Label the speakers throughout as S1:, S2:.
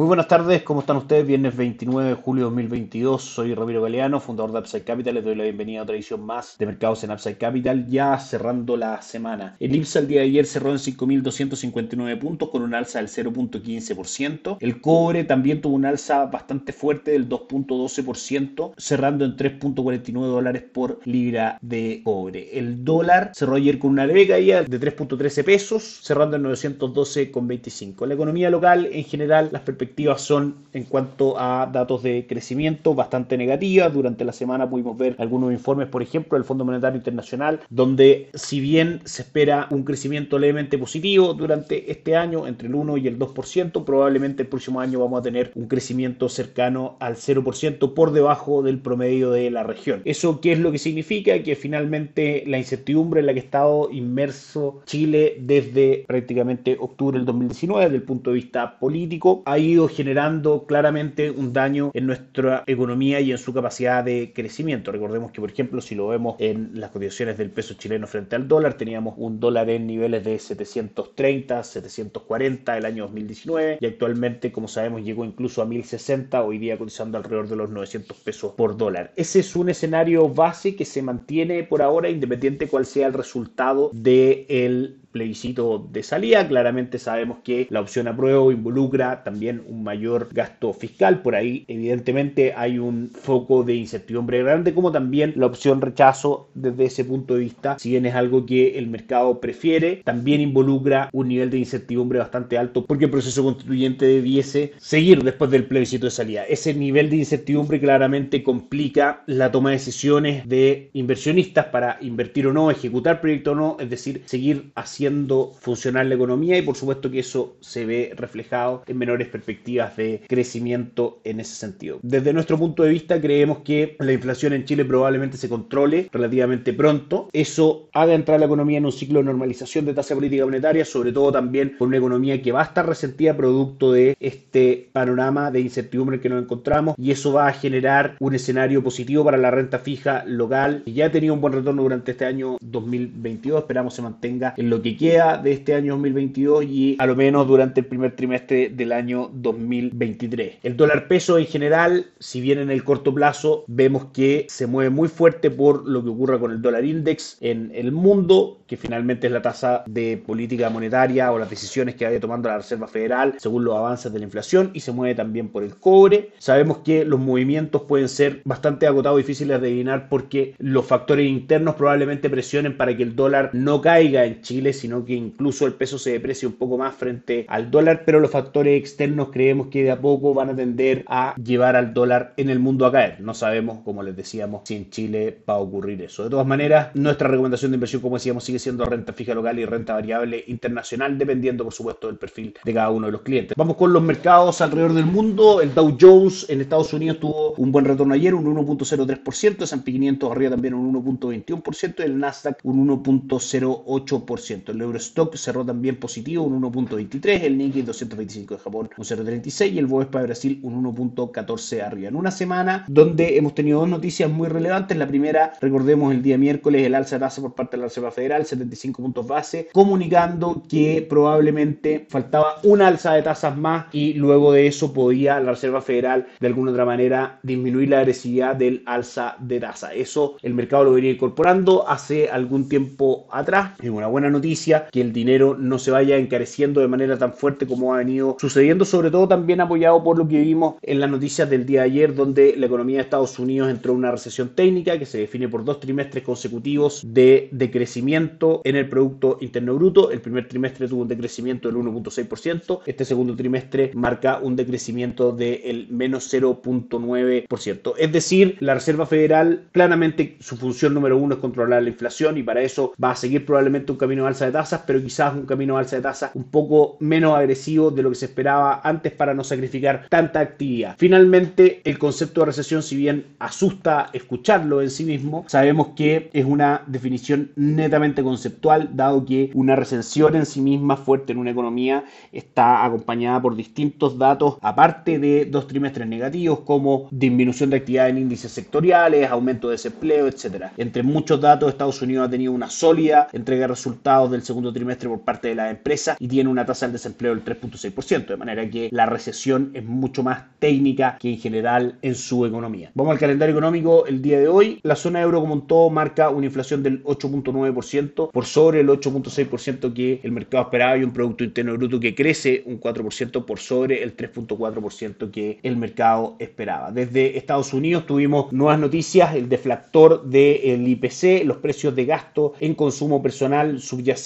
S1: Muy buenas tardes, ¿cómo están ustedes? Viernes 29 de julio de 2022, soy Ramiro Galeano, fundador de Upside Capital. Les doy la bienvenida a otra edición más de mercados en Upside Capital, ya cerrando la semana. El IPSA el día de ayer cerró en 5.259 puntos con un alza del 0.15%. El cobre también tuvo un alza bastante fuerte del 2.12%, cerrando en 3.49 dólares por libra de cobre. El dólar cerró ayer con una leve caída de 3.13 pesos, cerrando en 912,25. La economía local en general, las perspectivas son en cuanto a datos de crecimiento bastante negativas. Durante la semana pudimos ver algunos informes, por ejemplo, del Fondo Monetario Internacional, donde si bien se espera un crecimiento levemente positivo durante este año, entre el 1 y el 2%, probablemente el próximo año vamos a tener un crecimiento cercano al 0% por debajo del promedio de la región. ¿Eso qué es lo que significa? Que finalmente la incertidumbre en la que ha estado inmerso Chile desde prácticamente octubre del 2019, desde el punto de vista político, ha ido generando claramente un daño en nuestra economía y en su capacidad de crecimiento. Recordemos que, por ejemplo, si lo vemos en las condiciones del peso chileno frente al dólar, teníamos un dólar en niveles de 730, 740 el año 2019 y actualmente, como sabemos, llegó incluso a 1060, hoy día cotizando alrededor de los 900 pesos por dólar. Ese es un escenario base que se mantiene por ahora, independiente cuál sea el resultado del plebiscito de salida. Claramente sabemos que la opción apruebo involucra también un mayor gasto fiscal. Por ahí, evidentemente, hay un foco de incertidumbre grande, como también la opción rechazo desde ese punto de vista, si bien es algo que el mercado prefiere, también involucra un nivel de incertidumbre bastante alto porque el proceso constituyente debiese seguir después del plebiscito de salida. Ese nivel de incertidumbre claramente complica la toma de decisiones de inversionistas para invertir o no, ejecutar proyecto o no, es decir, seguir haciendo haciendo funcionar la economía y por supuesto que eso se ve reflejado en menores perspectivas de crecimiento en ese sentido. Desde nuestro punto de vista creemos que la inflación en Chile probablemente se controle relativamente pronto. Eso haga entrar la economía en un ciclo de normalización de tasa política monetaria, sobre todo también por una economía que va a estar resentida producto de este panorama de incertidumbre que nos encontramos y eso va a generar un escenario positivo para la renta fija local que ya ha tenido un buen retorno durante este año 2022. Esperamos se mantenga en lo que queda de este año 2022 y a lo menos durante el primer trimestre del año 2023. El dólar peso en general, si bien en el corto plazo vemos que se mueve muy fuerte por lo que ocurra con el dólar index en el mundo, que finalmente es la tasa de política monetaria o las decisiones que vaya tomando la Reserva Federal según los avances de la inflación y se mueve también por el cobre. Sabemos que los movimientos pueden ser bastante agotados difíciles de adivinar porque los factores internos probablemente presionen para que el dólar no caiga en Chile sino que incluso el peso se deprecia un poco más frente al dólar, pero los factores externos creemos que de a poco van a tender a llevar al dólar en el mundo a caer. No sabemos, como les decíamos, si en Chile va a ocurrir eso. De todas maneras, nuestra recomendación de inversión, como decíamos, sigue siendo renta fija local y renta variable internacional, dependiendo, por supuesto, del perfil de cada uno de los clientes. Vamos con los mercados alrededor del mundo. El Dow Jones en Estados Unidos tuvo un buen retorno ayer, un 1.03%, el S&P 500 arriba también un 1.21% y el Nasdaq un 1.08%. El Eurostock cerró también positivo, un 1.23, el Nikkei 225 de Japón un 0.36 y el Bovespa de Brasil un 1.14 arriba. En una semana donde hemos tenido dos noticias muy relevantes. La primera, recordemos el día miércoles, el alza de tasa por parte de la Reserva Federal, 75 puntos base, comunicando que probablemente faltaba una alza de tasas más y luego de eso podía la Reserva Federal de alguna otra manera disminuir la agresividad del alza de tasa. Eso el mercado lo venía incorporando hace algún tiempo atrás. Es una buena noticia que el dinero no se vaya encareciendo de manera tan fuerte como ha venido sucediendo, sobre todo también apoyado por lo que vimos en las noticias del día de ayer, donde la economía de Estados Unidos entró en una recesión técnica que se define por dos trimestres consecutivos de decrecimiento en el Producto Interno Bruto. El primer trimestre tuvo un decrecimiento del 1.6%, este segundo trimestre marca un decrecimiento del menos 0.9%. Es decir, la Reserva Federal claramente su función número uno es controlar la inflación y para eso va a seguir probablemente un camino alza de tasas, pero quizás un camino de alza de tasas un poco menos agresivo de lo que se esperaba antes para no sacrificar tanta actividad. Finalmente, el concepto de recesión, si bien asusta escucharlo en sí mismo, sabemos que es una definición netamente conceptual, dado que una recesión en sí misma fuerte en una economía está acompañada por distintos datos, aparte de dos trimestres negativos como disminución de actividad en índices sectoriales, aumento de desempleo, etcétera. Entre muchos datos, Estados Unidos ha tenido una sólida entrega de resultados del segundo trimestre por parte de la empresa y tiene una tasa de desempleo del 3.6%, de manera que la recesión es mucho más técnica que en general en su economía. Vamos al calendario económico el día de hoy. La zona euro como un todo marca una inflación del 8.9% por sobre el 8.6% que el mercado esperaba y un Producto Interno Bruto que crece un 4% por sobre el 3.4% que el mercado esperaba. Desde Estados Unidos tuvimos nuevas noticias, el deflactor del IPC, los precios de gasto en consumo personal subyacente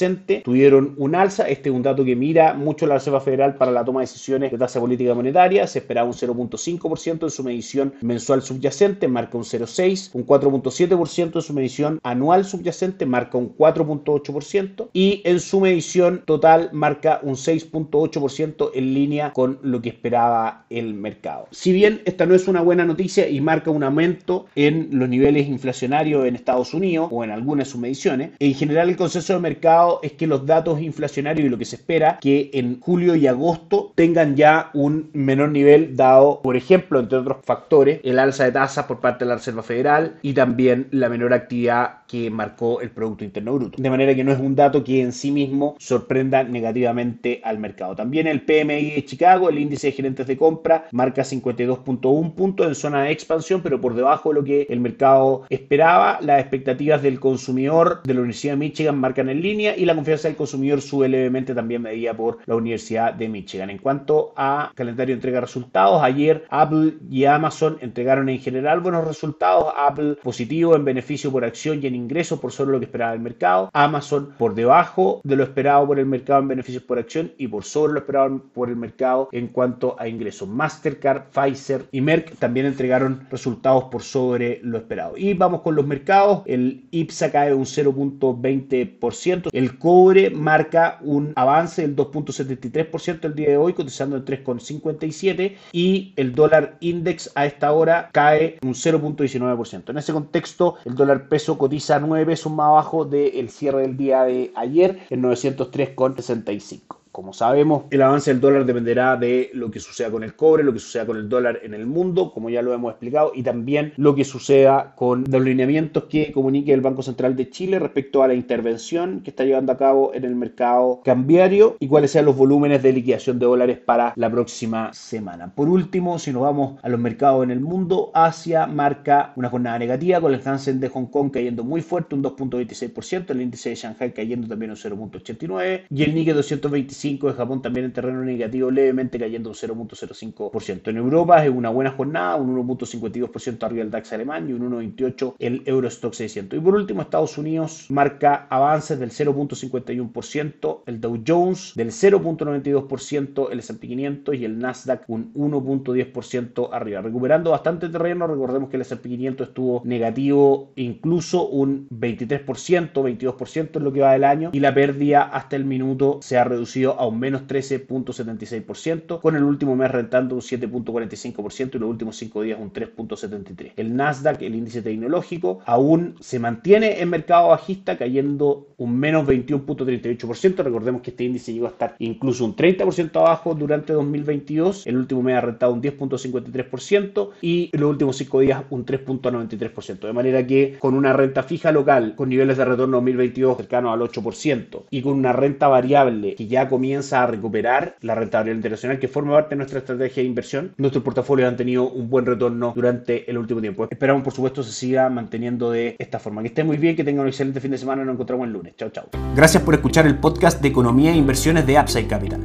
S1: tuvieron un alza. Este es un dato que mira mucho la Reserva Federal para la toma de decisiones de tasa política monetaria. Se esperaba un 0.5% en su medición mensual subyacente, marca un 0.6%, un 4.7% en su medición anual subyacente, marca un 4.8% y en su medición total marca un 6.8% en línea con lo que esperaba el mercado. Si bien esta no es una buena noticia y marca un aumento en los niveles inflacionarios en Estados Unidos o en algunas de sus mediciones, en general el consenso del mercado es que los datos inflacionarios y lo que se espera que en julio y agosto tengan ya un menor nivel dado, por ejemplo, entre otros factores, el alza de tasas por parte de la Reserva Federal y también la menor actividad que marcó el Producto Interno Bruto. De manera que no es un dato que en sí mismo sorprenda negativamente al mercado. También el PMI de Chicago, el índice de gerentes de compra, marca 52.1 puntos en zona de expansión, pero por debajo de lo que el mercado esperaba. Las expectativas del consumidor de la Universidad de Michigan marcan en línea y la confianza del consumidor sube levemente también medida por la Universidad de Michigan. En cuanto a calendario de entrega de resultados, ayer Apple y Amazon entregaron en general buenos resultados. Apple positivo en beneficio por acción y en ingresos por sobre lo que esperaba el mercado. Amazon por debajo de lo esperado por el mercado en beneficios por acción y por sobre lo esperado por el mercado en cuanto a ingresos. Mastercard, Pfizer y Merck también entregaron resultados por sobre lo esperado. Y vamos con los mercados. El IPSA cae un 0.20%. El cobre marca un avance del 2.73% el día de hoy, cotizando en 3.57 y el dólar index a esta hora cae un 0.19%. En ese contexto, el dólar peso cotiza 9 pesos más abajo del cierre del día de ayer en 903,65. Como sabemos, el avance del dólar dependerá de lo que suceda con el cobre, lo que suceda con el dólar en el mundo, como ya lo hemos explicado, y también lo que suceda con los lineamientos que comunique el Banco Central de Chile respecto a la intervención que está llevando a cabo en el mercado cambiario y cuáles sean los volúmenes de liquidación de dólares para la próxima semana. Por último, si nos vamos a los mercados en el mundo, Asia marca una jornada negativa con el Hansen de Hong Kong cayendo muy fuerte, un 2.26%, el índice de Shanghai cayendo también un 0.89% y el Nikkei 225 de Japón también en terreno negativo, levemente cayendo un 0.05%. En Europa es una buena jornada, un 1.52% arriba el DAX alemán y un 1.28% el Eurostock 600. Y por último, Estados Unidos marca avances del 0.51%, el Dow Jones del 0.92%, el S&P 500 y el Nasdaq un 1.10% arriba, recuperando bastante terreno. Recordemos que el S&P 500 estuvo negativo incluso un 23%, 22% en lo que va del año y la pérdida hasta el minuto se ha reducido a un menos 13.76%, con el último mes rentando un 7.45% y los últimos 5 días un 3.73%. El Nasdaq, el índice tecnológico, aún se mantiene en mercado bajista, cayendo un menos 21.38%. Recordemos que este índice llegó a estar incluso un 30% abajo durante 2022. El último mes ha rentado un 10.53% y los últimos 5 días un 3.93%. De manera que con una renta fija local con niveles de retorno 2022 cercanos al 8% y con una renta variable que ya comienza comienza a recuperar la rentabilidad internacional que forma parte de nuestra estrategia de inversión. Nuestros portafolios han tenido un buen retorno durante el último tiempo. Esperamos, por supuesto, se siga manteniendo de esta forma. Que esté muy bien, que tengan un excelente fin de semana. Nos encontramos el lunes. Chao, chao.
S2: Gracias por escuchar el podcast de Economía e Inversiones de Upside Capital.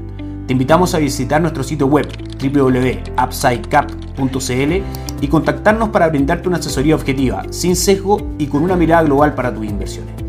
S2: Te invitamos a visitar nuestro sitio web www.upsidecap.cl y contactarnos para brindarte una asesoría objetiva, sin sesgo y con una mirada global para tus inversiones.